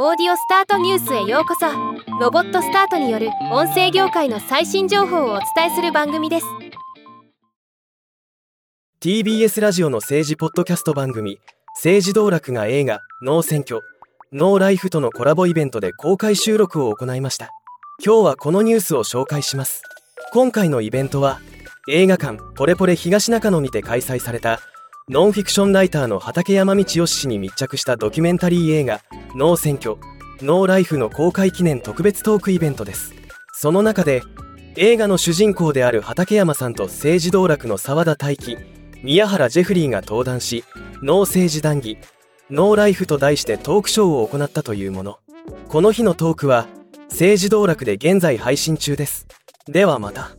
オーディオスタートニュースへようこそ。ロボットスタートによる音声業界の最新情報をお伝えする番組です。TBS ラジオの政治ポッドキャスト番組「政治道楽」が映画「ノー選挙」「ノーライフ」とのコラボイベントで公開収録を行いました。今日はこのニュースを紹介します。今回のイベントは映画館ポレポレ東中野にて開催されたノンフィクションライターの畠山道義氏に密着したドキュメンタリー映画「ノー選挙ノーライフの公開記念特別トークイベントです。その中で映画の主人公である畠山さんと政治道楽の沢田大樹宮原ジェフリーが登壇し「ノー政治談義ノーライフ」と題してトークショーを行ったというもの。この日のトークは政治道楽で現在配信中です。ではまた。